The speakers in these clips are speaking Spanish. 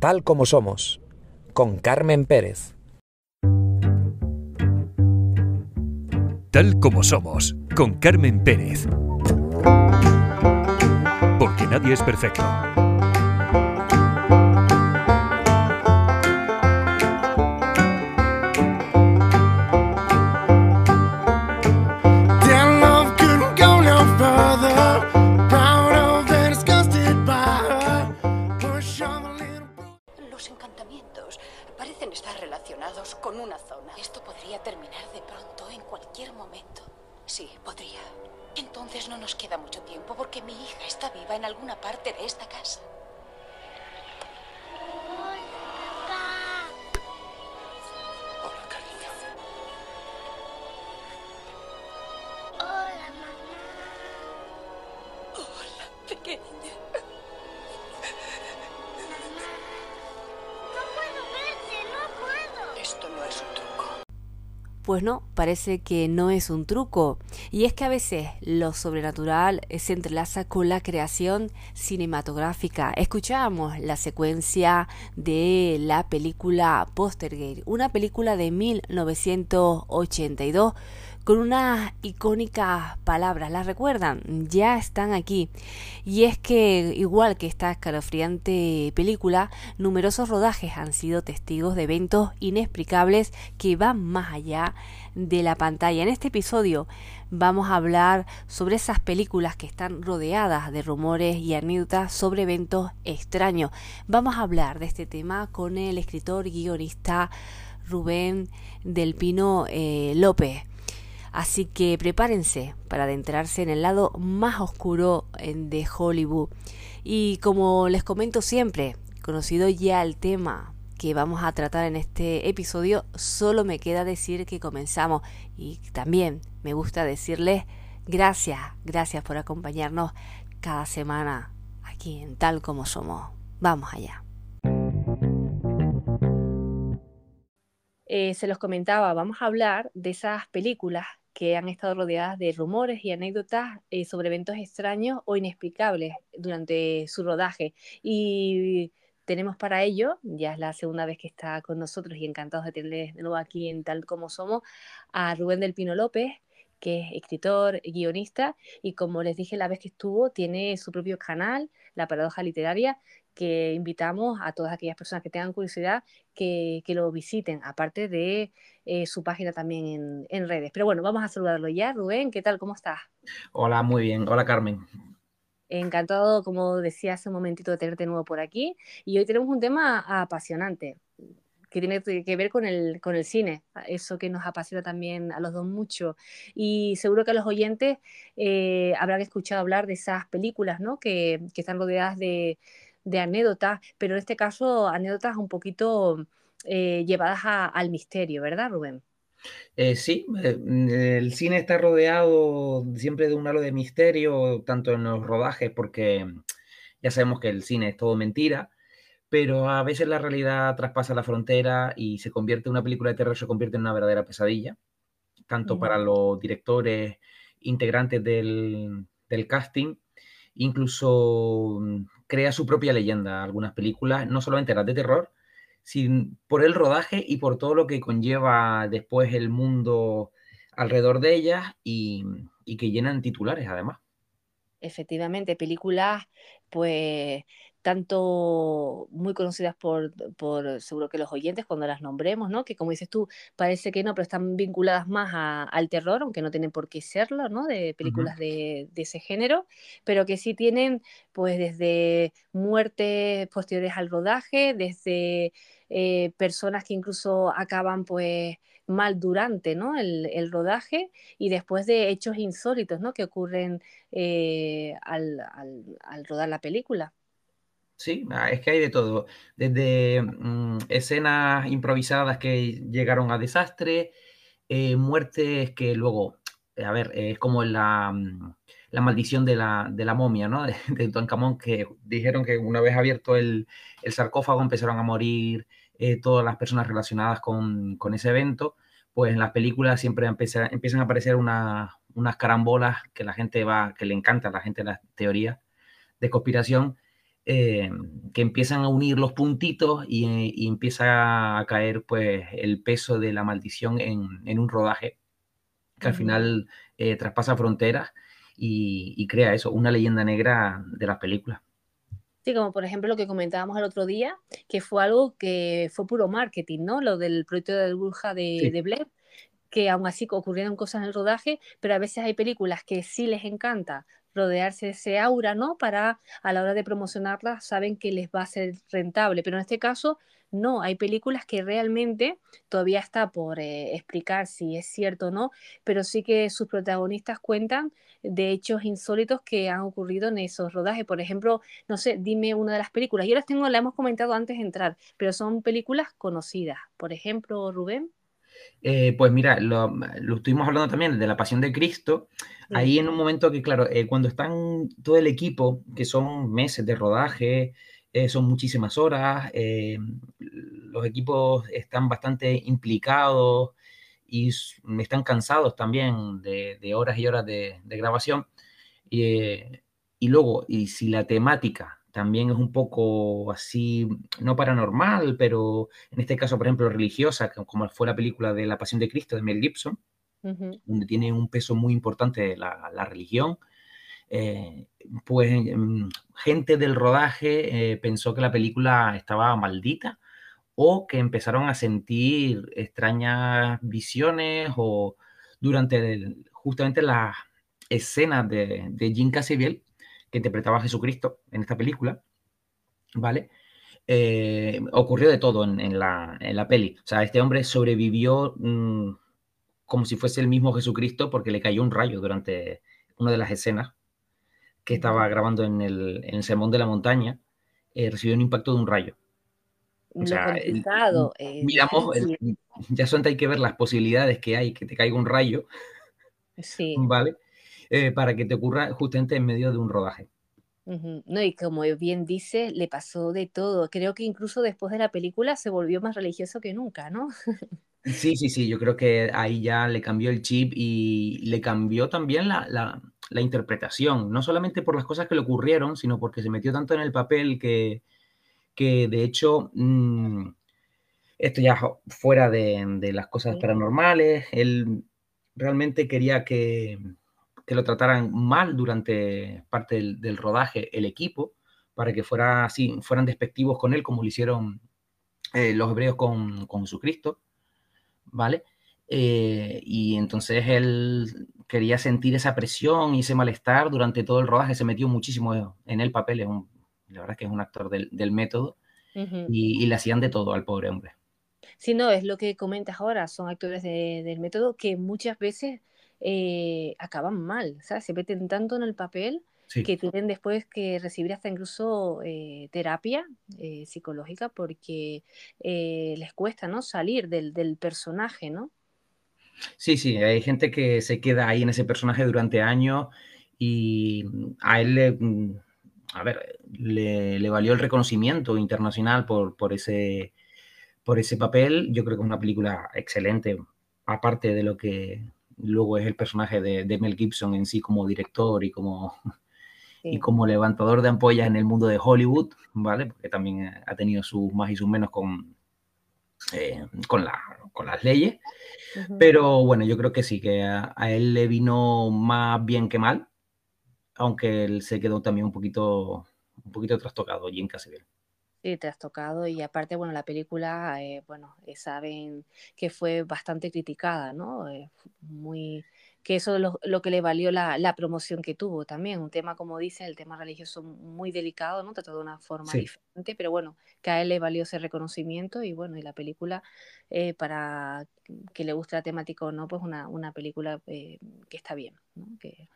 Tal como somos, con Carmen Pérez. Tal como somos, con Carmen Pérez. Porque nadie es perfecto. Pues no, parece que no es un truco. Y es que a veces lo sobrenatural se entrelaza con la creación cinematográfica. Escuchamos la secuencia de la película Postergate, una película de 1982 con unas icónicas palabras. ¿Las recuerdan? Ya están aquí. Y es que, igual que esta escalofriante película, numerosos rodajes han sido testigos de eventos inexplicables que van más allá de la pantalla. En este episodio vamos a hablar sobre esas películas que están rodeadas de rumores y anécdotas sobre eventos extraños. Vamos a hablar de este tema con el escritor y guionista Rubén del Pino eh, López. Así que prepárense para adentrarse en el lado más oscuro de Hollywood. Y como les comento siempre, conocido ya el tema que vamos a tratar en este episodio, solo me queda decir que comenzamos. Y también me gusta decirles gracias, gracias por acompañarnos cada semana aquí en Tal como Somos. Vamos allá. Eh, se los comentaba, vamos a hablar de esas películas que han estado rodeadas de rumores y anécdotas eh, sobre eventos extraños o inexplicables durante su rodaje. Y tenemos para ello, ya es la segunda vez que está con nosotros y encantados de tenerles de nuevo aquí en Tal Como Somos, a Rubén del Pino López, que es escritor, guionista, y como les dije la vez que estuvo, tiene su propio canal, La Paradoja Literaria, que invitamos a todas aquellas personas que tengan curiosidad que, que lo visiten, aparte de eh, su página también en, en redes. Pero bueno, vamos a saludarlo ya. Rubén, ¿qué tal? ¿Cómo estás? Hola, muy bien. Hola, Carmen. Encantado, como decía hace un momentito, de tenerte de nuevo por aquí. Y hoy tenemos un tema apasionante que tiene que ver con el, con el cine, eso que nos apasiona también a los dos mucho. Y seguro que a los oyentes eh, habrán escuchado hablar de esas películas ¿no? que, que están rodeadas de, de anécdotas, pero en este caso anécdotas un poquito eh, llevadas a, al misterio, ¿verdad, Rubén? Eh, sí, eh, el cine está rodeado siempre de un halo de misterio, tanto en los rodajes, porque ya sabemos que el cine es todo mentira, pero a veces la realidad traspasa la frontera y se convierte una película de terror, se convierte en una verdadera pesadilla, tanto para los directores, integrantes del, del casting, incluso mm, crea su propia leyenda. Algunas películas, no solamente las de terror, sin, por el rodaje y por todo lo que conlleva después el mundo alrededor de ellas y que llenan titulares además. Efectivamente, películas, pues, tanto muy conocidas por, por seguro que los oyentes cuando las nombremos, ¿no? Que como dices tú, parece que no, pero están vinculadas más a- al terror, aunque no tienen por qué serlo, ¿no? De películas de, de ese género, pero que sí tienen, pues, desde muertes posteriores al rodaje, desde eh, personas que incluso acaban, pues, mal durante, ¿no? El, el rodaje y después de hechos insólitos, ¿no? Que ocurren eh, al, al, al rodar la película. Sí, ah, es que hay de todo, desde mm, escenas improvisadas que llegaron a desastre, eh, muertes que luego, eh, a ver, es como la, mm, la maldición de la, de la momia, ¿no? De, de Tutankamón, que dijeron que una vez abierto el, el sarcófago empezaron a morir eh, todas las personas relacionadas con, con ese evento, pues en las películas siempre empieza- empiezan a aparecer una- unas carambolas que la gente va, que le encanta a la gente las teorías de conspiración, eh, que empiezan a unir los puntitos y, y empieza a caer pues el peso de la maldición en, en un rodaje que al final eh, traspasa fronteras y, y crea eso, una leyenda negra de las películas. Sí, como por ejemplo lo que comentábamos el otro día, que fue algo que fue puro marketing, ¿no? Lo del proyecto de Burja de, Sí. de Blair, que aún así ocurrieron cosas en el rodaje, pero a veces hay películas que sí les encanta rodearse de ese aura, ¿no? Para a la hora de promocionarlas saben que les va a ser rentable, pero en este caso no, hay películas que realmente todavía está por eh, explicar si es cierto o no, pero sí que sus protagonistas cuentan de hechos insólitos que han ocurrido en esos rodajes. Por ejemplo, no sé, dime una de las películas. Yo las tengo, la hemos comentado antes de entrar, pero son películas conocidas. Por ejemplo, Rubén. Eh, pues mira, lo, lo estuvimos hablando también de la Pasión de Cristo. Sí. Ahí en un momento que, claro, eh, cuando están todo el equipo, que son meses de rodaje, eh, son muchísimas horas, los equipos están bastante implicados y están cansados también de, de horas y horas de, de grabación. Y luego, y si la temática también es un poco así, no paranormal, pero en este caso, por ejemplo, religiosa, como fue la película de La Pasión de Cristo de Mel Gibson, donde tiene un peso muy importante la, la religión, eh, pues mm, gente del rodaje eh, pensó que la película estaba maldita o que empezaron a sentir extrañas visiones o durante el- justamente las escenas de, de Jim Cassavell, que interpretaba a Jesucristo en esta película, ¿vale? Eh, ocurrió de todo en, en la, en la peli. O sea, este hombre sobrevivió mm, como si fuese el mismo Jesucristo porque le cayó un rayo durante una de las escenas que estaba grabando en el, en el Sermón de la Montaña. eh, recibió un impacto de un rayo. O sea, el- eh, miramos, el- ya solamente hay que ver las posibilidades que hay que te caiga un rayo, Sí. ¿vale? Eh, para que te ocurra justamente en medio de un rodaje. No, y como bien dice, le pasó de todo. Creo que incluso después de la película se volvió más religioso que nunca, ¿no? Sí, sí, sí, yo creo que ahí ya le cambió el chip y le cambió también la, la- la interpretación, no solamente por las cosas que le ocurrieron, sino porque se metió tanto en el papel que, que de hecho, mm, esto ya fuera de, de las cosas Sí. paranormales, él realmente quería que, que lo trataran mal durante parte del, del rodaje el equipo, para que fuera así, fueran despectivos con él, como lo hicieron eh, los hebreos con, con Jesucristo. ¿vale? Eh, y entonces él quería sentir esa presión y ese malestar durante todo el rodaje, se metió muchísimo en el papel, es un, la verdad es que es un actor del, del método Ujú. y, y le hacían de todo al pobre hombre. Sí, no, es lo que comentas ahora, son actores de- del método que muchas veces eh, acaban mal, ¿sabes? Se meten tanto en el papel Sí, que tienen después que recibir hasta incluso eh, terapia eh, psicológica porque eh, les cuesta, ¿no? Salir del, del personaje, ¿no? sí, sí, hay gente que se queda ahí en ese personaje durante años y a él le, mm, a ver, le, le valió el reconocimiento internacional por, por ese, por ese papel. Yo creo que es una película excelente, aparte de lo que luego es el personaje de, de Mel Gibson en sí como director y como, y como levantador de ampollas en el mundo de Hollywood, ¿vale? Porque también ha tenido sus más y sus menos con, eh, con, la, con las leyes. Pero bueno, yo creo que sí, que a, a él le vino más bien que mal, aunque él se quedó también un poquito, un poquito trastocado, Jim Cassavell. Sí, te has tocado y aparte, bueno, la película, eh, bueno, eh, saben que fue bastante criticada, ¿no? Eh, muy, que eso es lo, lo que le valió la, la promoción que tuvo también, un tema, como dice, el tema religioso muy delicado, ¿no? Tratado de una forma Sí. diferente, pero bueno, que a él le valió ese reconocimiento y bueno, y la película, eh, para que le guste la temática o no, pues una, una película eh, que está bien, ¿no? Que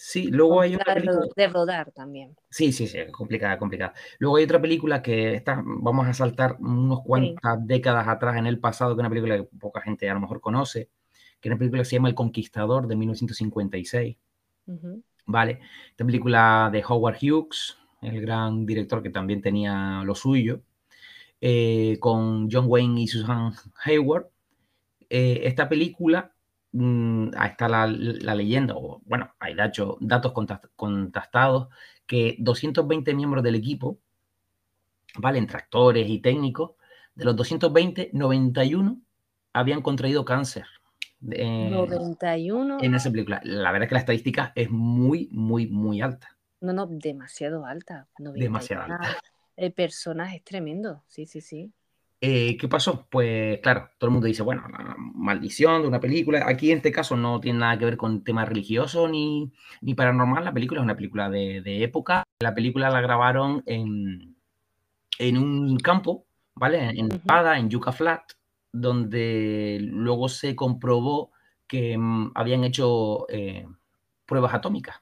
Sí, luego hay de película. de rodar también. Sí, sí, sí, complicada, complicada. Luego hay otra película que está, vamos a saltar unos cuantas décadas atrás en el pasado, que es una película que poca gente a lo mejor conoce, que es una película que se llama El Conquistador de 1956, Ujú. ¿vale? Esta película de Howard Hughes, el gran director que también tenía lo suyo, eh, con John Wayne y Susan Hayward. Eh, esta película, mm, ahí está la, la leyenda, o bueno, hay datos, contrastados, que 220 miembros del equipo, ¿vale? Entre actores y técnicos, de los 220, 91 habían contraído cáncer. eh, 91. en esa película. La verdad es que la estadística es muy, muy, muy alta. No, no, demasiado alta. 91 Demasiado alta. eh, personas es tremendo. Sí, sí, sí. Eh, ¿Qué pasó? Pues claro, todo el mundo dice, bueno, la maldición de una película. Aquí en este caso no tiene nada que ver con tema religioso ni, ni paranormal. La película es una película de, de época. La película la grabaron en, en un campo, ¿vale? En. Nevada, en Yucca Flat, donde luego se comprobó que mm, habían hecho eh, pruebas atómicas.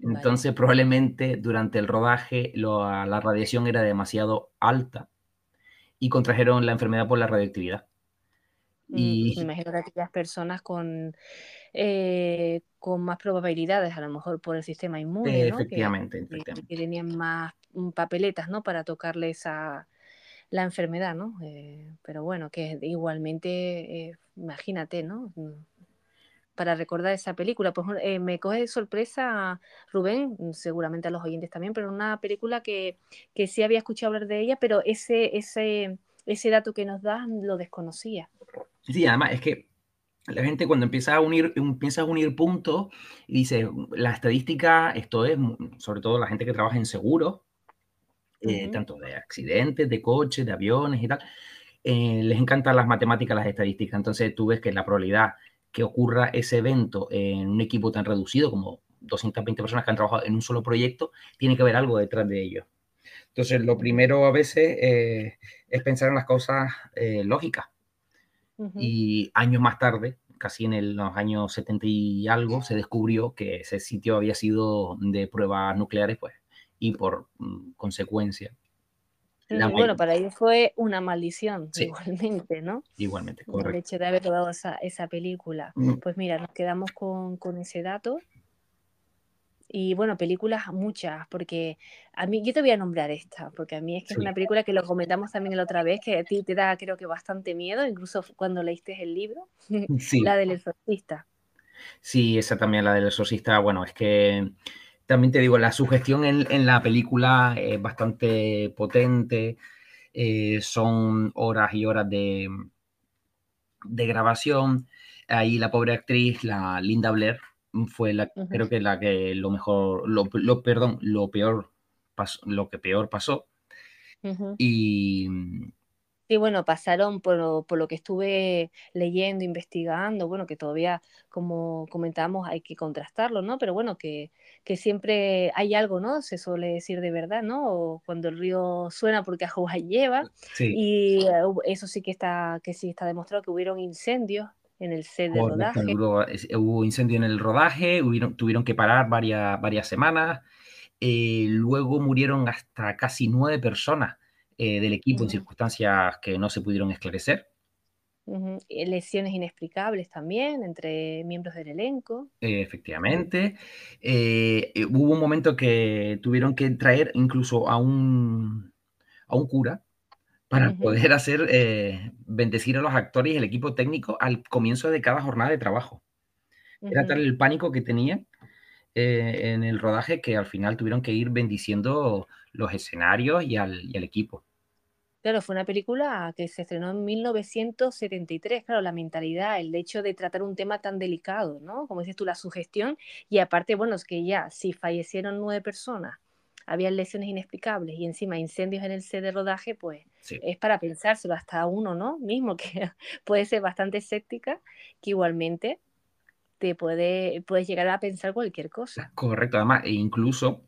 Entonces, probablemente durante el rodaje lo- la radiación era demasiado alta y contrajeron la enfermedad por la radioactividad. Mm, Y Me imagino que aquellas personas con, eh, con más probabilidades, a lo mejor por el sistema inmune, ¿no? Que, efectivamente, que- efectivamente. que tenían más mm, papeletas, ¿no? Para tocarle esa, la enfermedad, ¿no? Eh, pero bueno, que igualmente, eh, imagínate, ¿no? Mm, Para recordar esa película, pues eh, me coge de sorpresa, Rubén, mm, seguramente a los oyentes también, pero una película que, que sí había escuchado hablar de ella, pero ese, ese, ese dato que nos das lo desconocía. Sí, además es que la gente cuando empieza a unir, empieza a unir puntos y dice, la estadística, esto es, mu- sobre todo la gente que trabaja en seguros, eh, Ujú. tanto de accidentes, de coches, de aviones y tal, eh, les encantan las matemáticas, las estadísticas. Entonces tú ves que la probabilidad que ocurra ese evento en un equipo tan reducido como 220 personas que han trabajado en un solo proyecto, tiene que haber algo detrás de ello. Entonces, lo primero a veces eh, es pensar en las cosas eh, lógicas. Y años más tarde, casi en el- los años 70 y algo, se descubrió que ese sitio había sido de pruebas nucleares, pues, y por mm, consecuencia, la Bueno, para ellos fue una maldición, Sí. igualmente, ¿no? igualmente, El correcto. hecho de haber rodado esa, esa película. Mm, Pues mira, nos quedamos con, con ese dato. Y bueno, películas muchas, porque a mí, yo te voy a nombrar esta, porque a mí es que es Sí. una película que lo comentamos también la otra vez, que a ti te da creo que bastante miedo, incluso cuando leíste el libro, Sí, la del exorcista. sí, esa también, la del exorcista, bueno, es que también te digo, la sugestión en, en la película es bastante potente, eh, son horas y horas de, de grabación. Ahí la pobre actriz, la Linda Blair, fue la, Ujú. creo que la que lo mejor, lo, lo- perdón, lo peor pasó, lo que peor pasó. Y Sí, bueno, pasaron por lo, por lo que estuve leyendo, investigando, bueno, que todavía, como comentábamos, hay que contrastarlo, ¿no? Pero bueno, que, que siempre hay algo, ¿no? Se suele decir de verdad, ¿no? O cuando el río suena porque agua lleva. sí, Y eh, eso sí que está, que sí está demostrado que hubieron incendios en el set de rodaje. hubo incendio en el rodaje, hubieron- tuvieron que parar varias, varias semanas. eh, luego murieron hasta casi nueve personas eh, del equipo en Ujú. circunstancias que no se pudieron esclarecer. Y Lesiones inexplicables también entre miembros del elenco. Eh, Efectivamente. Eh, eh, hubo un momento que tuvieron que traer incluso a un, a un cura para poder hacer eh, bendecir a los actores y el equipo técnico al comienzo de cada jornada de trabajo. Era tal el pánico que tenía eh, en el rodaje que al final tuvieron que ir bendiciendo los escenarios y al, y al equipo. Claro, fue una película que se estrenó en 1973. Claro, la mentalidad, el hecho de tratar un tema tan delicado, ¿no? Como dices tú, la sugestión. Y aparte, bueno, es que ya, si fallecieron nueve personas, había lesiones inexplicables y encima incendios en el set de rodaje, pues Sí. es para pensárselo hasta uno, ¿no? Mismo que puede ser bastante escéptica, que igualmente te puede, puedes llegar a pensar cualquier cosa. Correcto, además, e incluso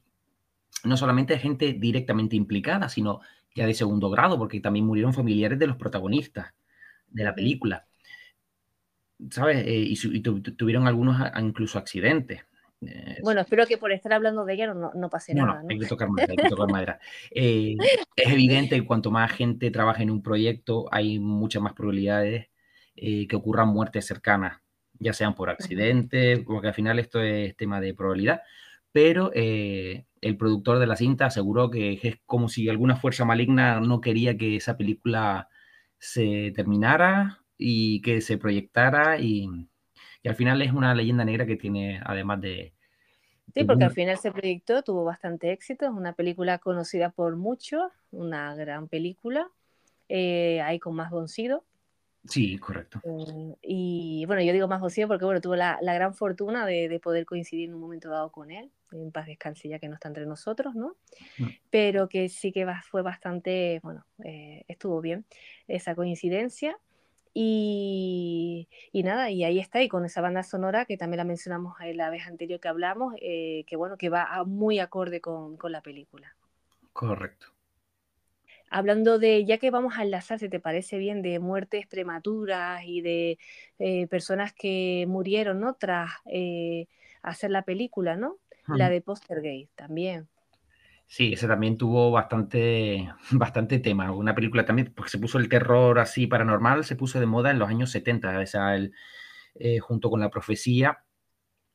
no solamente gente directamente implicada, sino ya de segundo grado, porque también murieron familiares de los protagonistas de la película, ¿sabes? Eh, y, su- y tu- tu- tuvieron algunos a- incluso accidentes. Eh, Bueno, espero que por estar hablando de ella no, no pase no, nada, no, hay que tocar madera, hay que tocar madera. Eh, es evidente que cuanto más gente trabaja en un proyecto, hay muchas más probabilidades que ocurran muertes cercanas, ya sean por accidentes, porque al final esto es tema de probabilidad, pero eh, el productor de la cinta aseguró que es como si alguna fuerza maligna no quería que esa película se terminara y que se proyectara y, y al final es una leyenda negra que tiene, además de, Sí, porque al final se proyectó, tuvo bastante éxito, es una película conocida por muchos, una gran película, eh, ahí con más Boncido. Sí, correcto. Eh, y bueno, yo digo más Boncido porque bueno, tuvo la, la gran fortuna de, de poder coincidir en un momento dado con él, en paz descanse ya que no está entre nosotros, ¿no? Mm. Pero que sí que fue bastante, bueno, eh, estuvo bien esa coincidencia. Y, y nada, y ahí está, y con esa banda sonora que también la mencionamos en la vez anterior que hablamos, eh, que bueno, que va muy acorde con, con la película. Correcto. Hablando de, ya que vamos a enlazar, si te parece bien, de muertes prematuras y de eh, personas que murieron, ¿no? Tras eh, hacer la película, ¿no? La de Postergate también. Sí, ese también tuvo bastante, bastante tema. Una película también, porque se puso el terror así paranormal, se puso de moda en los años 70, o sea, el, eh, junto con La Profecía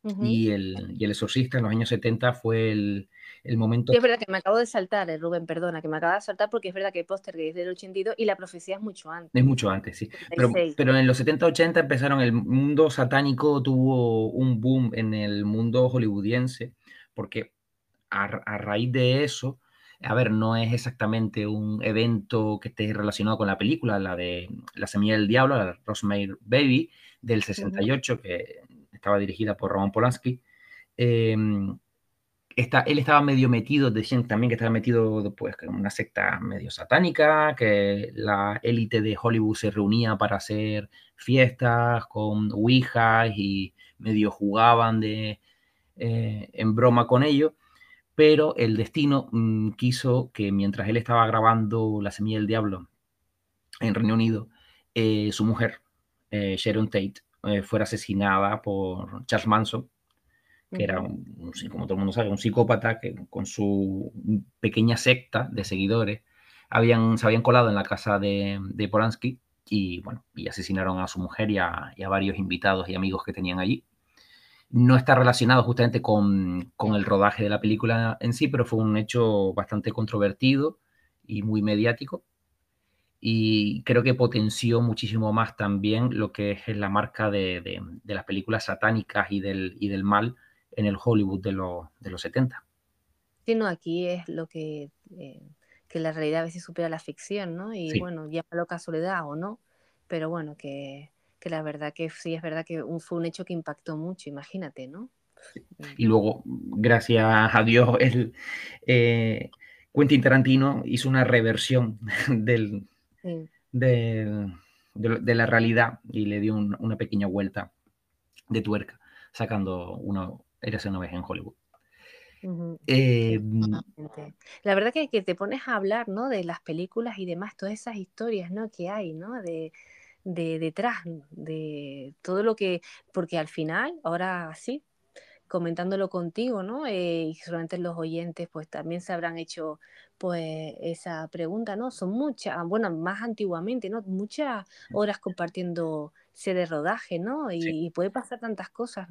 Ujú. y el, y el Exorcista en los años 70 fue el, el momento. Sí, es verdad que me acabo de saltar, eh, Rubén, perdona, que me acabo de saltar porque es verdad que Postergate es del 82 y la profecía es mucho antes. Es mucho antes, sí. Pero, 86. pero en los 70-80 empezaron, el mundo satánico tuvo un boom en el mundo hollywoodiense, porque a, a raíz de eso, a ver, no es exactamente un evento que esté relacionado con la película, la de La Semilla del Diablo, la de Rosemary Baby, del 68, que estaba dirigida por Roman Polanski. Eh, está, él estaba medio metido, decían también que estaba metido pues, en una secta medio satánica, que la élite de Hollywood se reunía para hacer fiestas con ouijas y medio jugaban de, eh, en broma con ello, pero el destino mm, quiso que mientras él estaba grabando La Semilla del Diablo en Reino Unido, eh, su mujer, Sharon Tate, eh, fuera asesinada por Charles Manson, que era, un, como todo el mundo sabe, un psicópata que con su pequeña secta de seguidores habían, se habían colado en la casa de, de Polanski y, bueno, y asesinaron a su mujer y a, y a varios invitados y amigos que tenían allí. No está relacionado justamente con, con el rodaje de la película en sí, pero fue un hecho bastante controvertido y muy mediático. Y creo que potenció muchísimo más también lo que es la marca de, de- de las películas satánicas y del, y del mal en el Hollywood de, los de los 70. Sí, no, aquí es lo que, eh, que la realidad a veces supera la ficción, ¿no? Y Sí. bueno, llámalo casualidad o no, pero bueno, que, que la verdad que sí es verdad que un- fue un hecho que impactó mucho, imagínate, ¿no? Y luego, gracias a Dios, el, eh, Quentin Tarantino hizo una reversión del, Sí. de, de la realidad y le dio un- una pequeña vuelta de tuerca, sacando uno, Érase una vez en Hollywood. Eh. La verdad que, que te pones a hablar, ¿no? De las películas y demás, todas esas historias, ¿no? Que hay, ¿no? De, de detrás, de todo lo que, porque al final, ahora sí, comentándolo contigo, ¿no? Eh, y seguramente los oyentes, pues también se habrán hecho, pues, esa pregunta, ¿no? Son muchas, bueno, más antiguamente, ¿no? Muchas horas compartiendo de rodaje, ¿no? Y, Sí. y puede pasar tantas cosas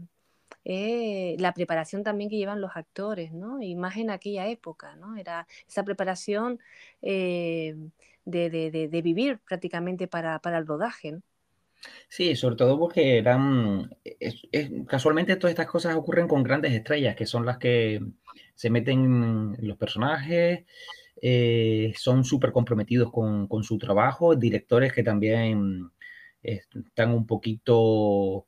eh, la preparación también que llevan los actores, ¿no? Y más en aquella época, ¿no? Era esa preparación eh, de, de- de- de vivir prácticamente para, para el rodaje, ¿no? Sí, sobre todo porque eran, casualmente todas estas cosas ocurren con grandes estrellas, que son las que se meten en los personajes, eh, son súper comprometidos con, con su trabajo, directores que también están un poquito,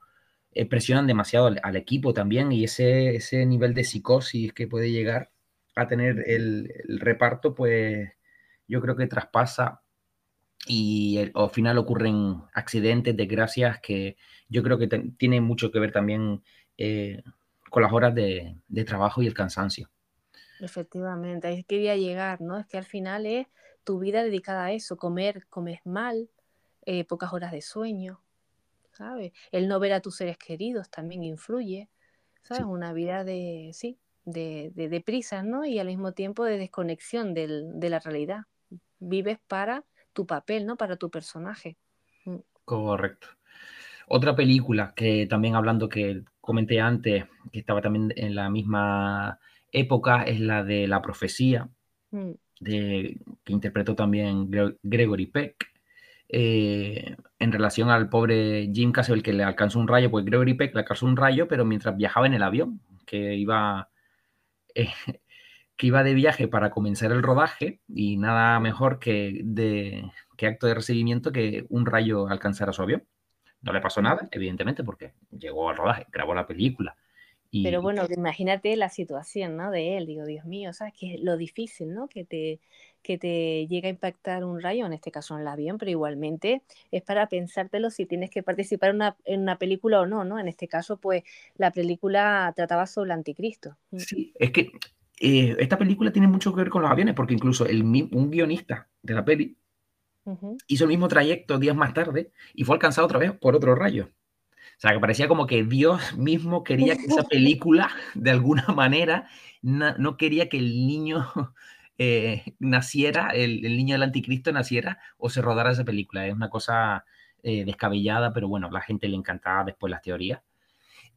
eh, presionan demasiado al, al equipo también y ese, ese nivel de psicosis que puede llegar a tener el, el reparto, pues yo creo que traspasa y el- al final ocurren accidentes, desgracias que yo creo que te- tienen mucho que ver también eh, con las horas de, de trabajo y el cansancio. Efectivamente, ahí quería llegar, ¿no? Es que al final es tu vida dedicada a eso, comer, comes mal, eh, pocas horas de sueño, ¿sabes? El no ver a tus seres queridos también influye, ¿sabes? Sí. Una vida de, sí, de, de, de prisas, ¿no? Y al mismo tiempo de desconexión del- de la realidad. Vives para tu papel, ¿no? Para tu personaje. Mm. Correcto. Otra película que también hablando que comenté antes, que estaba también en la misma época, es la de La Profecía, Mm. de, que interpretó también Gre- Gregory Peck. eh, en relación al pobre Jim Castle que le alcanzó un rayo, pues Gregory Peck le alcanzó un rayo, pero mientras viajaba en el avión, que iba eh, que iba de viaje para comenzar el rodaje y nada mejor que, de, que acto de recibimiento que un rayo alcanzara su avión. No le pasó nada, evidentemente, porque llegó al rodaje, grabó la película. Y, Pero bueno, imagínate la situación, ¿no? De él, digo, Dios mío, ¿sabes? Que lo difícil, ¿no? Que te, que te llega a impactar un rayo, en este caso en el avión, pero igualmente es para pensártelo si tienes que participar en una, en una película o no, ¿no? En este caso, pues la película trataba sobre el anticristo. Sí, es que eh, esta película tiene mucho que ver con los aviones, porque incluso el, un guionista de la peli Ujú. hizo el mismo trayecto días más tarde y fue alcanzado otra vez por otro rayo. O sea, que parecía como que Dios mismo quería que esa película, de alguna manera, na- no quería que el niño eh, naciera, el, el niño del anticristo naciera o se rodara esa película. Es una cosa eh, descabellada, pero bueno, a la gente le encantaba después las teorías.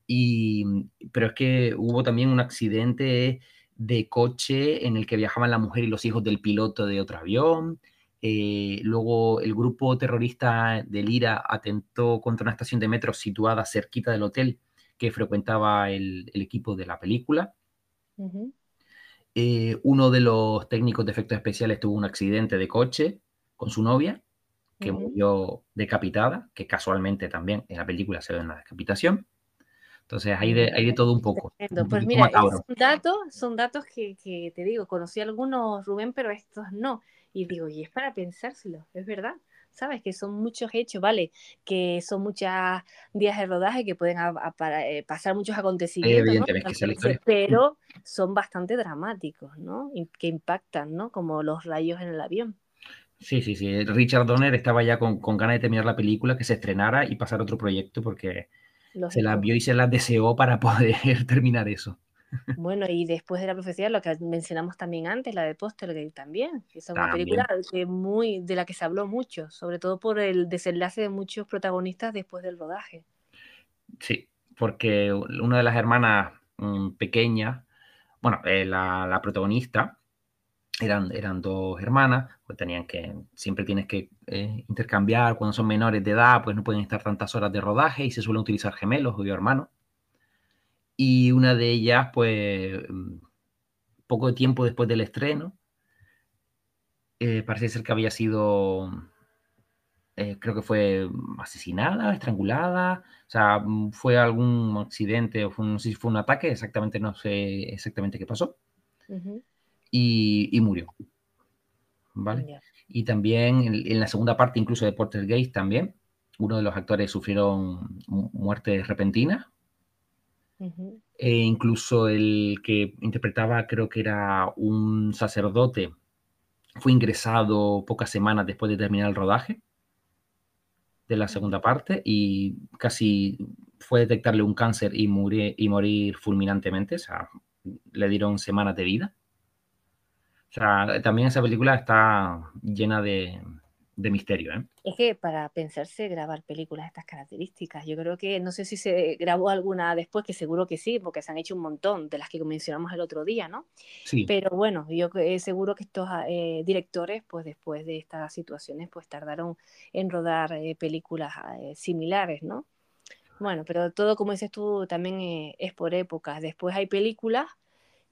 Y, pero es que hubo también un accidente de coche en el que viajaban la mujer y los hijos del piloto de otro avión. Eh, luego el grupo terrorista del IRA atentó contra una estación de metro situada cerquita del hotel que frecuentaba el, el equipo de la película. Eh, uno de los técnicos de efectos especiales tuvo un accidente de coche con su novia, que murió decapitada, que casualmente también en la película se ve una decapitación. Entonces hay de, hay de todo un poco. Pues mira, son datos, son datos que, que te digo, conocí algunos, Rubén, pero estos no. Y digo, y es para pensárselo, es verdad. Sabes que son muchos hechos, ¿vale? Que son muchos días de rodaje que pueden a- a- para- eh, pasar muchos acontecimientos. Evidentemente, que la historia. Pero son bastante dramáticos, ¿no? Y que impactan, ¿no? Como los rayos en el avión. Sí, sí, sí. Richard Donner estaba ya con, con ganas de terminar la película, que se estrenara y pasar a otro proyecto porque se la Lógico. vio y se la deseó para poder terminar eso. Bueno, y después de la profecía, lo que mencionamos también antes, la de Postergate también, que es una película que muy, de la que se habló mucho, sobre todo por el desenlace de muchos protagonistas después del rodaje. Sí, porque una de las hermanas mm, pequeñas, bueno, eh, la, la protagonista, eran, eran dos hermanas, pues tenían que, siempre tienes que eh, intercambiar, cuando son menores de edad, pues no pueden estar tantas horas de rodaje y se suelen utilizar gemelos o hermanos. Y una de ellas, pues, mm, poco tiempo después del estreno, eh, parece ser que había sido, eh, creo que fue asesinada, estrangulada, o sea, mm, fue algún accidente o fue, no sé si fue un ataque, exactamente no sé exactamente qué pasó, Ujú, y, y murió, ¿vale? Y también en, en la segunda parte, incluso de Poltergeist, también, uno de los actores sufrieron mu- muertes repentinas, e incluso el que interpretaba, creo que era un sacerdote, fue ingresado pocas semanas después de terminar el rodaje de la segunda parte y casi fue detectarle un cáncer y, y morir fulminantemente, o sea, le dieron semanas de vida. O sea, también esa película está llena de, de misterio, ¿eh? Es que para pensarse grabar películas de estas características, yo creo que no sé si se grabó alguna después, que seguro que sí, porque se han hecho un montón de las que mencionamos el otro día, ¿no? Sí, Pero bueno, yo eh, seguro que estos eh, directores, pues después de estas situaciones, pues tardaron en rodar eh, películas eh, similares, ¿no? Bueno, pero todo, como dices tú, también eh, es por épocas. Después hay películas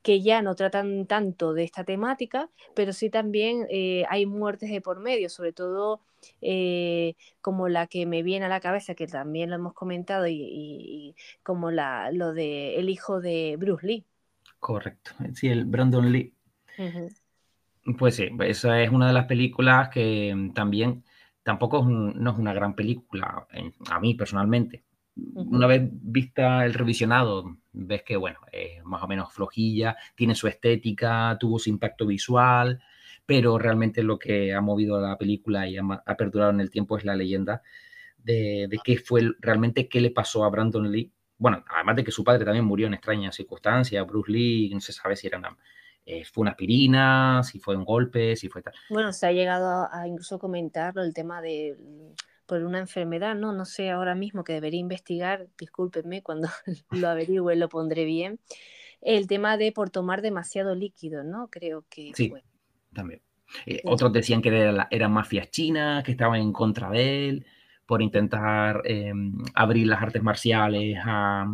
que ya no tratan tanto de esta temática, pero sí también eh, hay muertes de por medio, sobre todo eh, como la que me viene a la cabeza, que también lo hemos comentado, y, y- y como la, lo de el hijo de Bruce Lee. correcto. Sí, el Brandon Lee. Pues sí, esa es una de las películas que mm, también tampoco es un- no es una gran película, en- a mí personalmente. Una vez vista el revisionado, ves que, bueno, es más o menos flojilla, tiene su estética, tuvo su impacto visual, pero realmente lo que ha movido a la película y ha, perdurado en el tiempo es la leyenda de, de qué fue realmente qué le pasó a Brandon Lee. Bueno, además de que su padre también murió en extrañas circunstancias, Bruce Lee, no se sabe si era una, eh, fue una aspirina, si fue un golpe, si fue tal. Bueno, se ha llegado a, a incluso comentarlo el tema de por una enfermedad, ¿no? No sé ahora mismo que debería investigar, discúlpenme, cuando lo averigüe lo pondré bien. El tema de por tomar demasiado líquido, ¿no? Creo que Sí. También. Eh, Sí. otros decían que era eran mafias chinas, que estaban en contra de él por intentar eh, abrir las artes marciales a,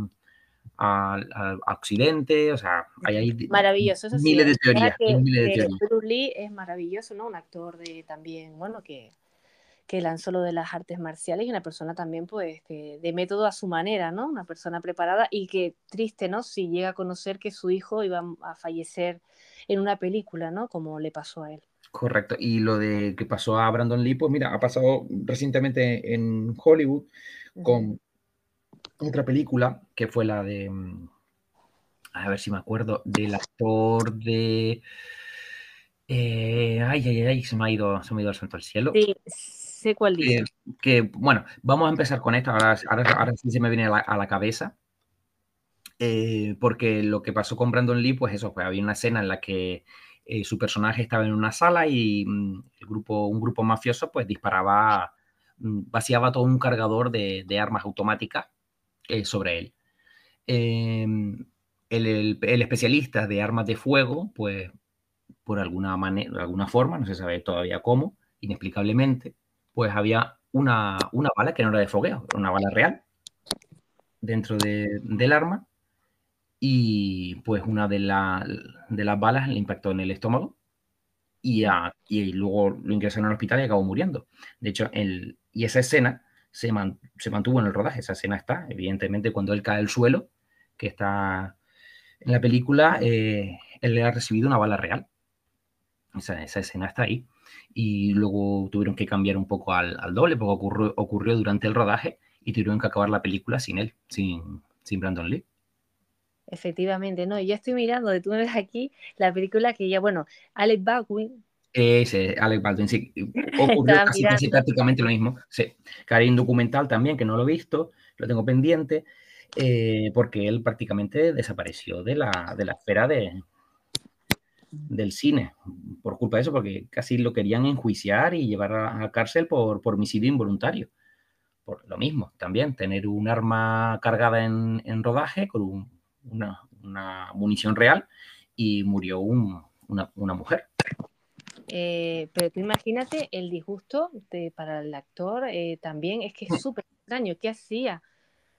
al, al Occidente, o sea, hay Maravilloso, eso sí. miles de es verdad teorías, que, miles de teorías. Bruce Lee es maravilloso, ¿no? Un actor de también, bueno, que, que lanzó lo de las artes marciales y una persona también, pues, que de método a su manera, ¿no? Una persona preparada y que triste, ¿no? Si llega a conocer que su hijo iba a fallecer en una película, ¿no? Como le pasó a él. Correcto. Y lo de que pasó a Brandon Lee, pues mira, ha pasado recientemente en Hollywood con otra película que fue la de, mm, a ver si me acuerdo, del actor de... eh, ay, ay, ay, se me ha ido, se me ha ido el santo al cielo. Sí, sé cuál dice. Que, que, bueno, vamos a empezar con esto, ahora, ahora, ahora sí se me viene a la, a la cabeza. Eh, porque lo que pasó con Brandon Lee, pues eso, pues había una escena en la que eh, su personaje estaba en una sala y mm, el grupo, un grupo mafioso pues disparaba, mm, vaciaba todo un cargador de, de armas automáticas eh, sobre él. Em, el, el- el especialista de armas de fuego, pues por alguna manera, alguna forma, no se sabe todavía cómo, inexplicablemente, pues había una, una bala que no era de fogueo, era una bala real dentro de- del arma y pues una de, la- de las balas le impactó en el estómago y, a- y luego lo ingresaron al hospital y acabó muriendo. De hecho, el, y esa escena se, man- se mantuvo en el rodaje, esa escena está, evidentemente, cuando él cae al suelo, que está en la película, eh, él le ha recibido una bala real. Esa, esa escena está ahí. Y luego tuvieron que cambiar un poco al, al doble, porque ocurrió, ocurrió durante el rodaje y tuvieron que acabar la película sin él, sin, sin Brandon Lee. Efectivamente, ¿no? Yo estoy mirando, de tú me ves aquí, la película que ya, bueno, Alec Baldwin, Ese, Alec Baldwin, sí. Ocurrió casi, casi prácticamente lo mismo. Sí. Que hay un documental también que no lo he visto, lo tengo pendiente, eh, porque él prácticamente desapareció de la, de la esfera de, del cine por culpa de eso, porque casi lo querían enjuiciar y llevar a, a cárcel por, por homicidio involuntario. Por lo mismo, también tener un arma cargada en, en rodaje con un- una, una munición real y murió un- una, una mujer. eh, pero tú imagínate el disgusto de- para el actor eh, también, es que es súper extraño, ¿qué hacía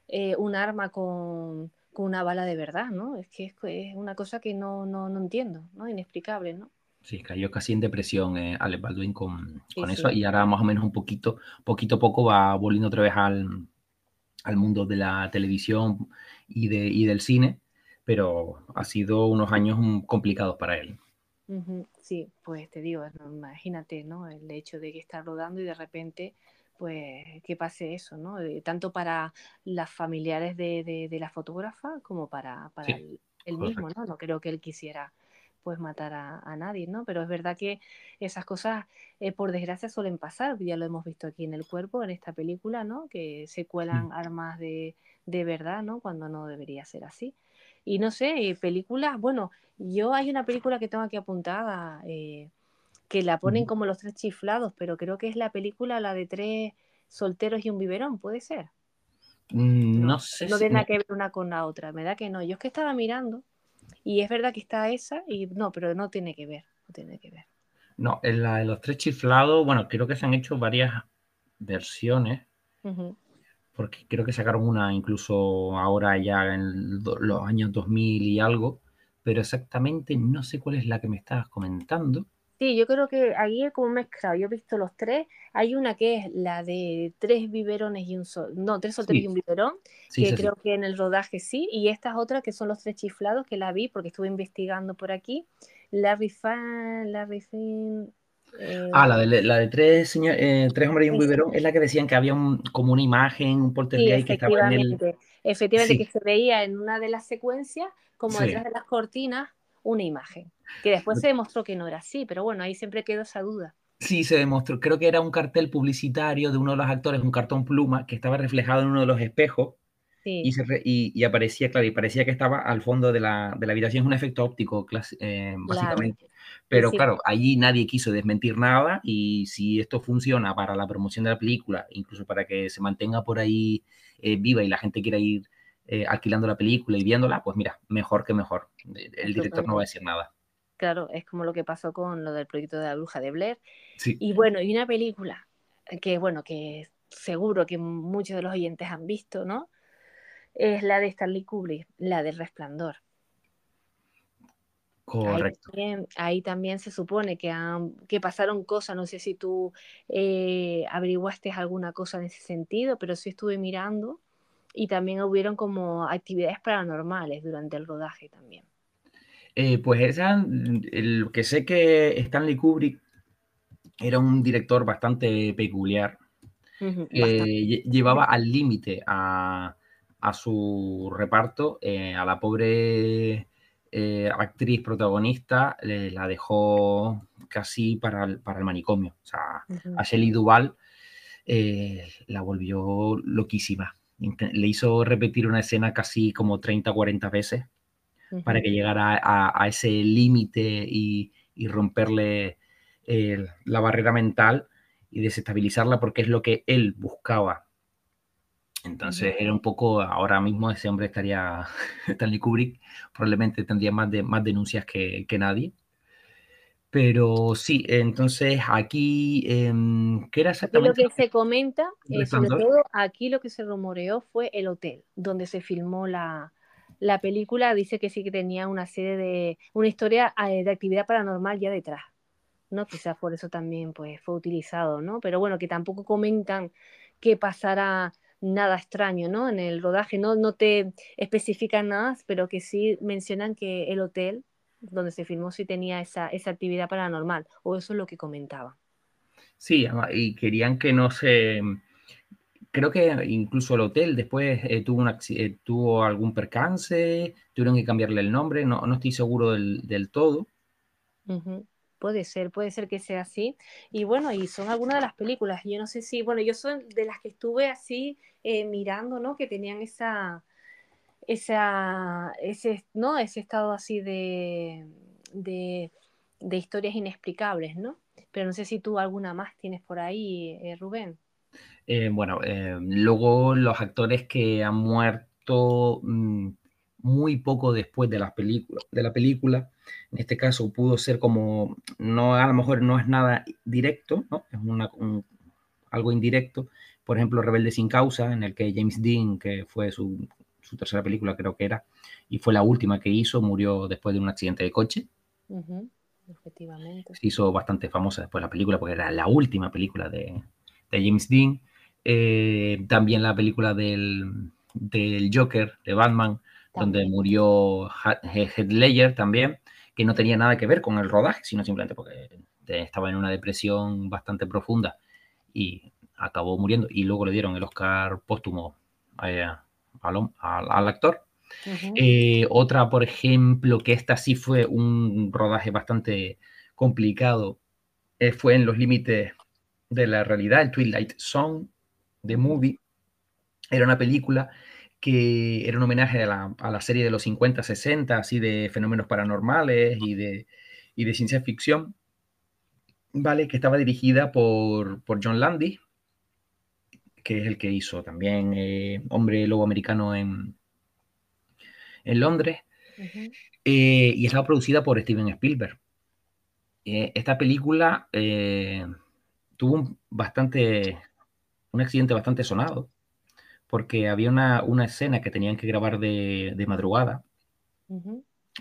eh, un arma con, con una bala de verdad, ¿no? Es que es, es una cosa que no, no, no entiendo, ¿no? Inexplicable, ¿no? Sí, cayó casi en depresión eh, Alec Baldwin con, Sí, con sí. eso y ahora más o menos un poquito, poquito a poco va volviendo otra vez al, al mundo de la televisión y, de, y del cine, pero ha sido unos años complicados para él. Sí, pues te digo, imagínate, ¿no? El hecho de que está rodando y de repente, pues, que pase eso, ¿no? Eh, tanto para las familiares de, de- de la fotógrafa como para, para Sí, el, él mismo. ¿no? No creo que él quisiera, pues, matar a, a nadie, ¿no? Pero es verdad que esas cosas, eh, por desgracia, suelen pasar. Ya lo hemos visto aquí en el cuerpo, en esta película, ¿no? Que se cuelan armas de, de verdad, ¿no? Cuando no debería ser así. Y no sé, eh, películas, bueno, yo hay una película que tengo aquí apuntada, eh, que la ponen como los tres chiflados, pero creo que es la película, la de tres solteros y un biberón, ¿puede ser? Mm, No sé No si... tiene nada que ver una con la otra, me da que no. Yo es que estaba mirando y es verdad que está esa y no, pero no tiene que ver, no tiene que ver. No, en la de los tres chiflados, bueno, creo que se han hecho varias versiones, porque creo que sacaron una incluso ahora ya en los años 2000 y algo, pero exactamente no sé cuál es la que me estabas comentando. Sí, yo creo que ahí es como mezclado. Yo he visto los tres. Hay una que es la de tres biberones y un sol, no, tres solteros Sí. y un biberón, Sí, que sí, creo que en el rodaje sí, y esta es otra que son los tres chiflados que la vi porque estuve investigando por aquí. Larry Fan, Larry Finn. eh, Ah, la de, la de tres, señor- eh, tres hombres y un biberón es la que decían que había un, como una imagen, un poltergeist que estaba en el... efectivamente. Que se veía en una de las secuencias, como detrás de las cortinas, una imagen. Que después se demostró que no era así, pero bueno, ahí siempre quedó esa duda. Sí, se demostró, creo que era un cartel publicitario de uno de los actores, un cartón pluma, que estaba reflejado en uno de los espejos Sí, y, se re- y, y aparecía, claro, y parecía que estaba al fondo de la, de la habitación, es un efecto óptico, eh, claro. básicamente. Pero sí. claro, allí nadie quiso desmentir nada y si esto funciona para la promoción de la película, incluso para que se mantenga por ahí eh, viva y la gente quiera ir eh, alquilando la película y viéndola, pues mira, mejor que mejor. El director no va a decir nada. Claro, es como lo que pasó con lo del proyecto de la bruja de Blair. Sí. Y bueno, y una película que, bueno, que seguro que muchos de los oyentes han visto, ¿no? es la de Stanley Kubrick, la del Resplandor. Ahí Correcto. también, ahí también se supone que, han- que pasaron cosas, no sé si tú eh, averiguaste alguna cosa en ese sentido, pero sí estuve mirando y también hubieron como actividades paranormales durante el rodaje también. Eh, pues esa, el que sé que Stanley Kubrick era un director bastante peculiar, bastante. lle- llevaba al límite a, a su reparto, eh, a la pobre eh, actriz protagonista, le- la dejó casi para el, para el manicomio. O sea, a Shelley Duvall eh, la volvió loquísima. Le hizo repetir una escena casi como 30 o 40 veces para que llegara a, a ese límite y, y romperle el- la barrera mental y desestabilizarla porque es lo que él buscaba. Entonces era un poco, ahora mismo ese hombre estaría, Stanley Kubrick, probablemente tendría más, de, más denuncias que, que nadie. Pero sí, entonces aquí, em, ¿qué era Aquí lo exactamente? que se comenta, ¿El eh, sobre todo aquí lo que se rumoreó fue el hotel donde se filmó la, la película. Dice que sí que tenía una serie de, una historia eh, de actividad paranormal ya detrás, ¿no? Quizás por eso también pues fue utilizado, ¿no? Pero bueno, que tampoco comentan que pasara nada extraño, ¿no? En el rodaje no, no te especifican nada, pero que sí mencionan que el hotel donde se filmó sí tenía esa, esa actividad paranormal, o eso es lo que comentaban. Sí, y querían que no se... Creo que incluso el hotel después eh, tuvo, un acci- eh, algún percance, tuvieron que cambiarle el nombre, no, no estoy seguro del, todo. Puede ser, puede ser que sea así. Y bueno, y son algunas de las películas. Yo no sé si, bueno, yo soy de las que estuve así eh, mirando, ¿no? Que tenían esa, esa, ese, ¿no? Ese estado así de, de, de historias inexplicables, ¿no? Pero no sé si tú alguna más tienes por ahí, eh, Rubén. Eh, bueno, eh, luego los actores que han muerto mm, muy poco después de, las películas, de la película, en este caso pudo ser como, no, a lo mejor no es nada directo, ¿no? Es una, un- algo indirecto. Por ejemplo, Rebelde sin causa, en el que James Dean, que fue su, su tercera película creo que era, y fue la última que hizo, murió después de un accidente de coche. Efectivamente. Se hizo bastante famosa después la película porque era la última película de, de James Dean. Eh, también la película del, del Joker, de Batman, donde murió Heath Ledger también, que no tenía nada que ver con el rodaje, sino simplemente porque estaba en una depresión bastante profunda y acabó muriendo. Y luego le dieron el Oscar póstumo eh, al, al- actor. Eh, otra, por ejemplo, que esta sí fue un rodaje bastante complicado, eh, fue en los límites de la realidad, el Twilight Zone de. Movie. Era una película que era un homenaje a la, a la serie de los 50, 60, así de fenómenos paranormales y de, y de ciencia ficción, ¿vale? Que estaba dirigida por, por John Landis, que es el que hizo también eh, Hombre Lobo Americano en, en Londres, eh, y estaba producida por Steven Spielberg. Eh, esta película tuvo un, bastante, un accidente bastante sonado, porque había una, una escena que tenían que grabar de, de madrugada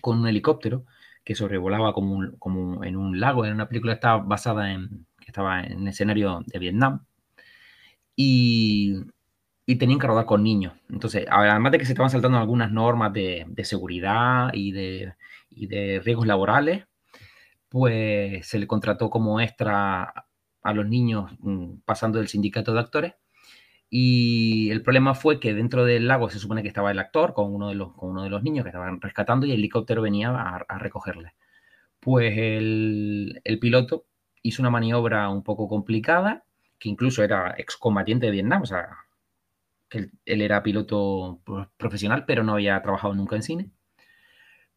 con un helicóptero que sobrevolaba como, un- como en un lago. Era una película que estaba basada en, que estaba en el escenario de Vietnam. Y, y tenían que rodar con niños. Entonces, además de que se estaban saltando algunas normas de, de seguridad y de, y de riesgos laborales, pues se le contrató como extra a los niños mm, pasando del sindicato de actores. Y el problema fue que dentro del lago se supone que estaba el actor con uno de los, con uno de los niños que estaban rescatando y el helicóptero venía a, recogerle. Pues el, el piloto hizo una maniobra un poco complicada, que incluso era excombatiente de Vietnam, o sea, que él, era piloto pro- profesional, pero no había trabajado nunca en cine.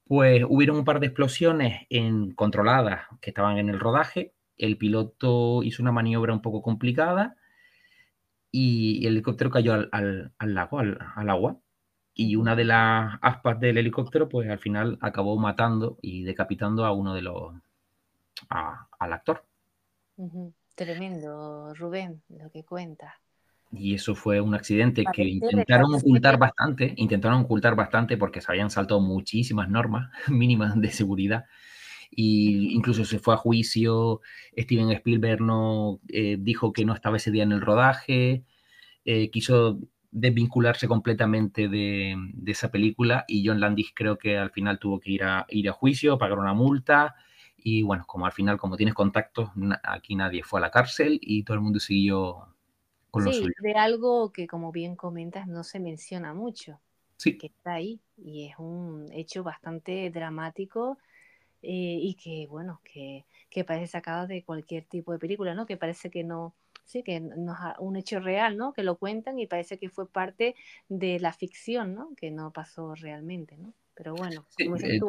Pues hubieron un par de explosiones en, controladas que estaban en el rodaje. El piloto hizo una maniobra un poco complicada y el helicóptero cayó al, al- al lago, al, al agua. Y una de las aspas del helicóptero, pues al final acabó matando y decapitando a uno de los. a- al actor. Tremendo, Rubén, lo que cuentas. y eso fue un accidente que intentaron ocultar bastante, intentaron ocultar bastante porque se habían saltado muchísimas normas mínimas de seguridad y incluso se fue a juicio, Steven Spielberg no eh, dijo que no estaba ese día en el rodaje, eh, quiso desvincularse completamente de, de esa película y John Landis creo que al final tuvo que ir a, ir a juicio, pagar una multa y bueno, como al final como tienes contactos, na- aquí nadie fue a la cárcel y todo el mundo siguió con lo Sí, suyo. de algo que como bien comentas no se menciona mucho, Sí, que está ahí y es un hecho bastante dramático eh, y que bueno, que, que parece sacado de cualquier tipo de película, ¿no? Que parece que no, sí, que no es a- un hecho real, ¿no? Que lo cuentan y parece que fue parte de la ficción, ¿no? Que no pasó realmente, ¿no? Pero bueno, sí, como dices eh, tú,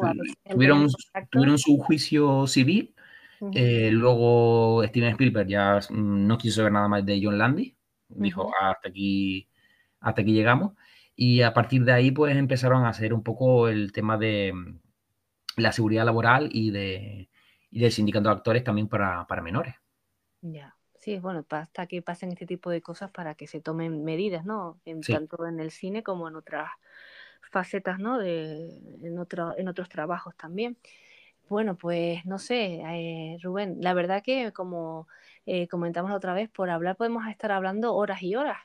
tuvieron, tuvieron su juicio civil ujú, Eh, luego Steven Spielberg ya no quiso saber nada más de John Landis, dijo Ujú. hasta aquí, hasta aquí llegamos. Y a partir de ahí, pues empezaron a hacer un poco el tema de mm, la seguridad laboral y, de, y del sindicato de actores también para, para menores. Ya, sí, bueno, basta que pasen este tipo de cosas para que se tomen medidas, ¿no? En, Sí. tanto en el cine como en otras facetas, ¿no? De, en otro, en otros trabajos también. Bueno, pues no sé, eh, Rubén, la verdad que como eh, comentamos la otra vez, por hablar podemos estar hablando horas y horas.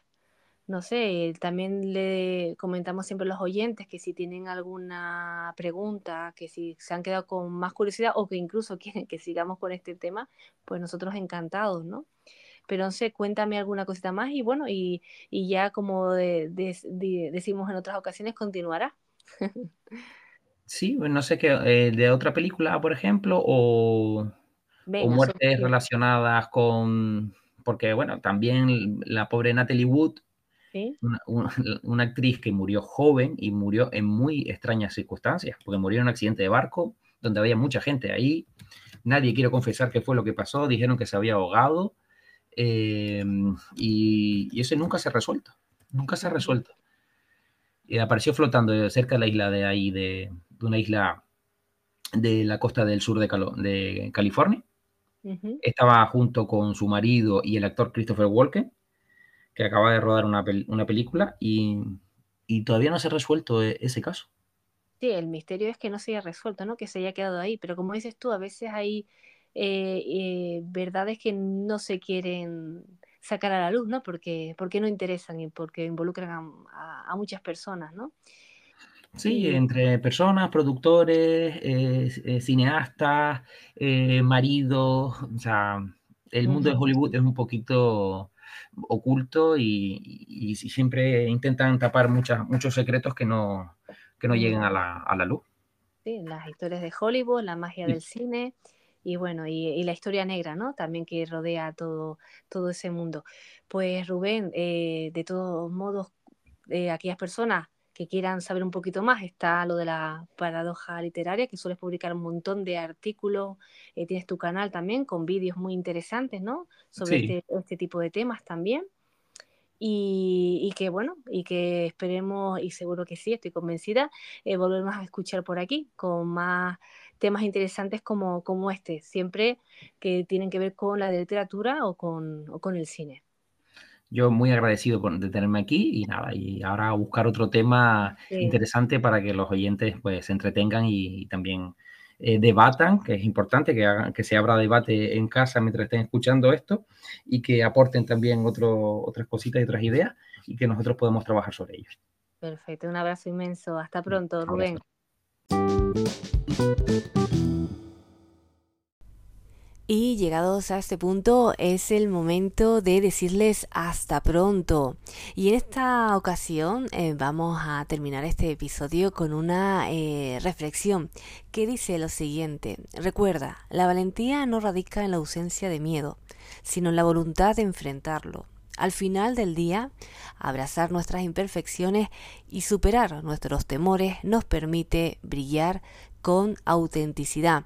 No sé, también le comentamos siempre a los oyentes que si tienen alguna pregunta, que si se han quedado con más curiosidad o que incluso quieren que sigamos con este tema, pues nosotros encantados, ¿no? Pero no sé, cuéntame alguna cosita más y bueno, y, y ya como de- de- de- decimos en otras ocasiones, continuará. Sí, no sé qué, eh, de otra película, por ejemplo, o, o muertes relacionadas con, porque bueno, también la pobre Natalie Wood ¿Sí? una, una- una actriz que murió joven y murió en muy extrañas circunstancias, porque murió en un accidente de barco donde había mucha gente ahí. Nadie quiere confesar qué fue lo que pasó, dijeron que se había ahogado eh, y, y eso nunca se ha resuelto, nunca se ha resuelto. Y apareció flotando cerca de la isla de ahí, de, de una isla de la costa del sur de, Calo- de California. Estaba junto con su marido y el actor Christopher Walken, que acaba de rodar una, pel- una película y, y todavía no se ha resuelto e- ese caso. Sí, el misterio es que no se haya resuelto, ¿no? Que se haya quedado ahí. Pero como dices tú, a veces hay eh, eh, verdades que no se quieren sacar a la luz, ¿no? Porque, porque no interesan y porque involucran a, a- a muchas personas, ¿no? Sí, entre personas, productores, eh, eh, cineastas, eh, maridos, o sea, el mundo de Hollywood es un poquito oculto y, y- y siempre intentan tapar muchas, muchos secretos que no, que no lleguen a la, a la luz. Sí, las historias de Hollywood, la magia Sí. del cine y bueno, y, y la historia negra, ¿no? También que rodea todo, todo ese mundo. Pues Rubén, eh, de todos modos, eh, aquellas personas que quieran saber un poquito más, está lo de la paradoja literaria, que sueles publicar un montón de artículos, eh, tienes tu canal también con vídeos muy interesantes, ¿no? Sobre Sí, este, este tipo de temas también. Y, y que bueno, y que esperemos, y seguro que sí, estoy convencida, eh, volvemos a escuchar por aquí con más temas interesantes como, como este, siempre que tienen que ver con la literatura o con, o con el cine. Yo muy agradecido por, de tenerme aquí y nada, y ahora a buscar otro tema Sí, interesante para que los oyentes pues se entretengan y, y también eh, debatan, que es importante que, hagan, que se abra debate en casa mientras estén escuchando esto y que aporten también otro, otras cositas y otras ideas y que nosotros podemos trabajar sobre ellos. perfecto. Un abrazo inmenso. Hasta pronto, Rubén. Y llegados a este punto es el momento de decirles hasta pronto. Y en esta ocasión eh, vamos a terminar este episodio con una eh, reflexión que dice lo siguiente. Recuerda, la valentía no radica en la ausencia de miedo, sino en la voluntad de enfrentarlo. Al final del día, abrazar nuestras imperfecciones y superar nuestros temores nos permite brillar con autenticidad.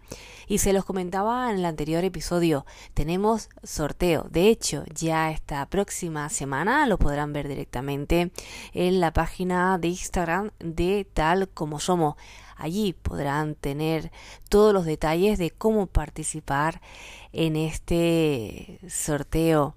Y se los comentaba en el anterior episodio, tenemos sorteo. De hecho, ya esta próxima semana lo podrán ver directamente en la página de Instagram de Tal como Somos. Allí podrán tener todos los detalles de cómo participar en este sorteo.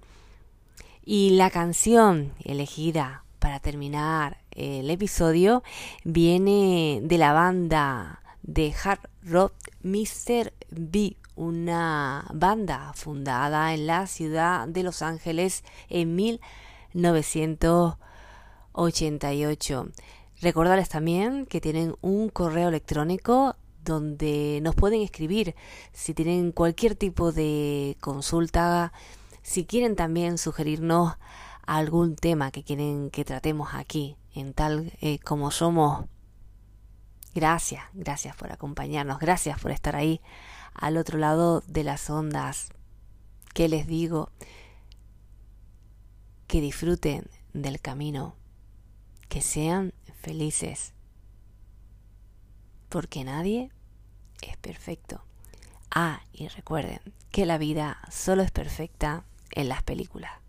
Y la canción elegida para terminar el episodio viene de la banda de hard rock Mr. B, una banda fundada en la ciudad de Los Ángeles en 1988. Recordarles también que tienen un correo electrónico donde nos pueden escribir si tienen cualquier tipo de consulta, si quieren también sugerirnos algún tema que quieren que tratemos aquí, en tal eh, como somos. Gracias, gracias por acompañarnos, gracias por estar ahí al otro lado de las ondas. ¿Qué les digo? Que disfruten del camino, que sean felices, porque nadie es perfecto. Ah, y recuerden que la vida solo es perfecta en las películas.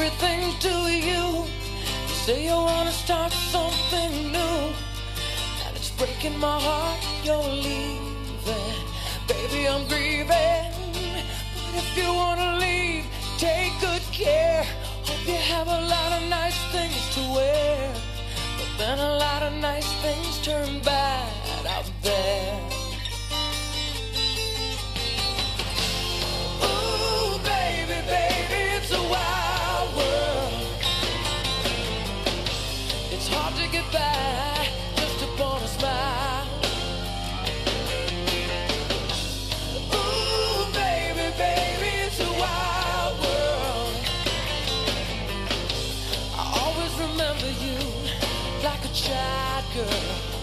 Everything to you, you say you wanna start something new. And it's breaking my heart you're leaving. Baby, I'm grieving. But if you wanna leave, take good care. Hope you have a lot of nice things to wear. But then a lot of nice things turn bad out there. shot girl.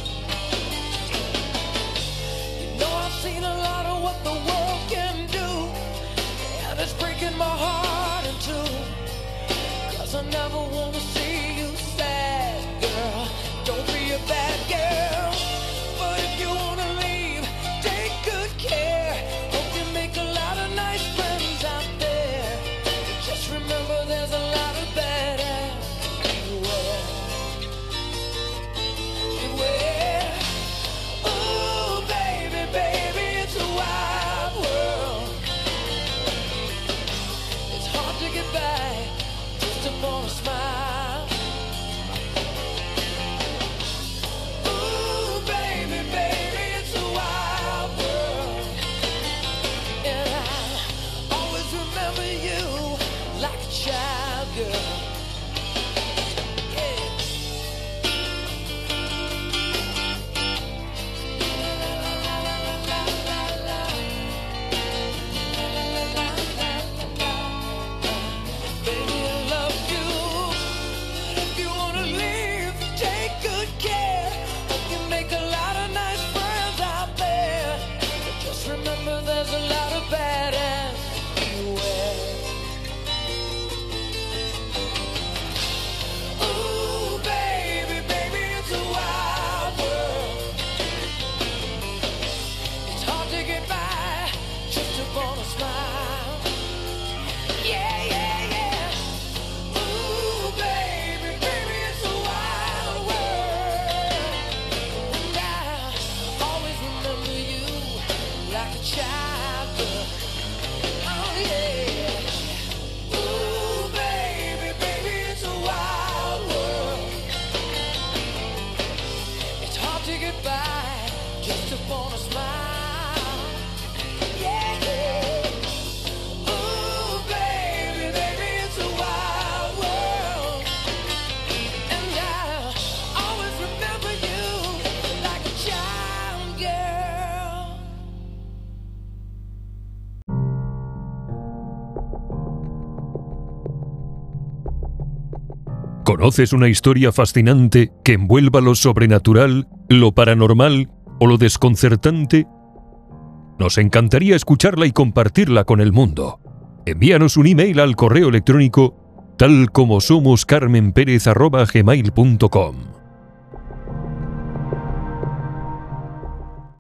¿Conoces una historia fascinante que envuelva lo sobrenatural, lo paranormal o lo desconcertante? Nos encantaría escucharla y compartirla con el mundo. Envíanos un email al correo electrónico tal como somos carmenperez@gmail.com.